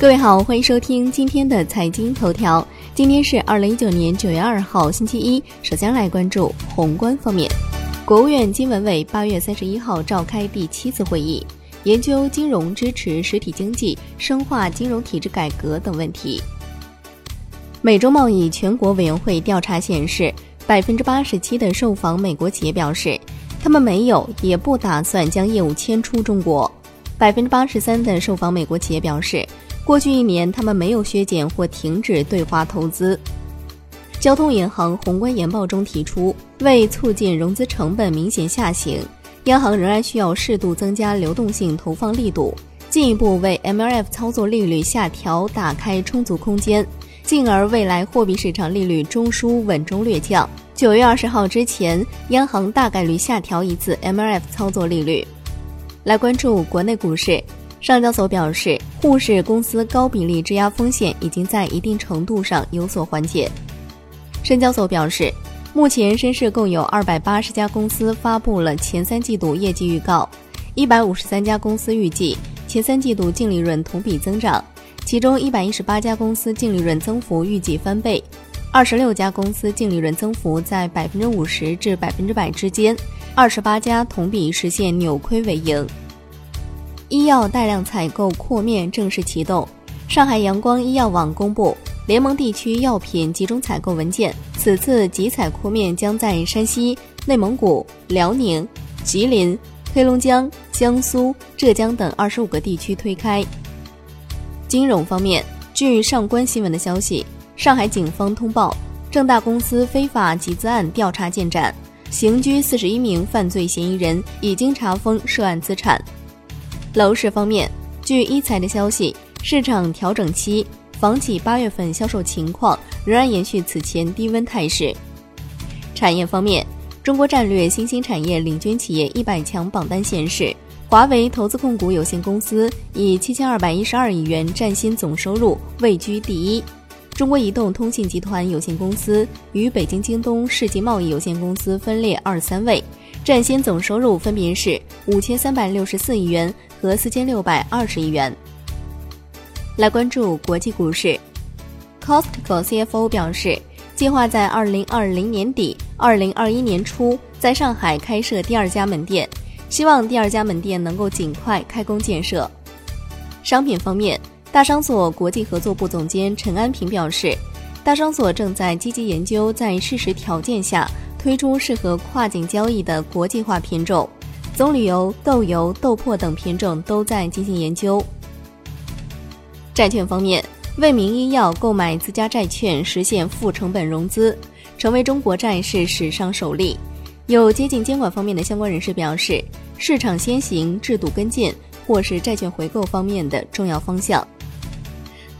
各位好，欢迎收听今天的财经头条。今天是二零一九年九月二号，星期一。首先来关注宏观方面，国务院金文委八月三十一号召开第七次会议，研究金融支持实体经济、深化金融体制改革等问题。美洲贸易全国委员会调查显示，百分之八十七的受访美国企业表示，他们没有也不打算将业务迁出中国。百分之八十三的受访美国企业表示。过去一年，他们没有削减或停止对华投资。交通银行宏观研报中提出，为促进融资成本明显下行，央行仍然需要适度增加流动性投放力度，进一步为 MLF 操作利率下调打开充足空间，进而未来货币市场利率中枢稳中略降。九月二十号之前，央行大概率下调一次 MLF 操作利率。来关注国内股市。上交所表示，沪市公司高比例质押风险已经在一定程度上有所缓解。深交所表示，目前深市共有二百八十家公司发布了前三季度业绩预告，一百五十三家公司预计前三季度净利润同比增长，其中一百一十八家公司净利润增幅预计翻倍，二十六家公司净利润增幅在百分之五十至百分之百之间，二十八家同比实现扭亏为盈。医药带量采购扩面正式启动。上海阳光医药网公布联盟地区药品集中采购文件，此次集采扩面将在山西、内蒙古、辽宁、吉林、黑龙江、江苏、浙江等二十五个地区推开。金融方面，据上官新闻的消息，上海警方通报，正大公司非法集资案调查进展，刑拘四十一名犯罪嫌疑人，已经查封涉案资产。楼市方面，据一财的消息，市场调整期，房企八月份销售情况仍然延续此前低温态势。产业方面，中国战略新兴产业领军企业一百强榜单显示，华为投资控股有限公司以七千二百一十二亿元占新总收入位居第一，中国移动通信集团有限公司与北京京东世纪贸易有限公司分列二三位，占新总收入分别是五千三百六十四亿元。和四千六百二十亿元。来关注国际股市，Costco CFO 表示，计划在二零二零年底、二零二一年初在上海开设第二家门店，希望第二家门店能够尽快开工建设。商品方面，大商所国际合作部总监陈安平表示，大商所正在积极研究在适时条件下推出适合跨境交易的国际化品种。棕榈油、豆油、豆粕等品种都在进行研究。债券方面，为民医药购买自家债券实现负成本融资，成为中国债市史上首例。有接近监管方面的相关人士表示，市场先行、制度跟进或是债券回购方面的重要方向。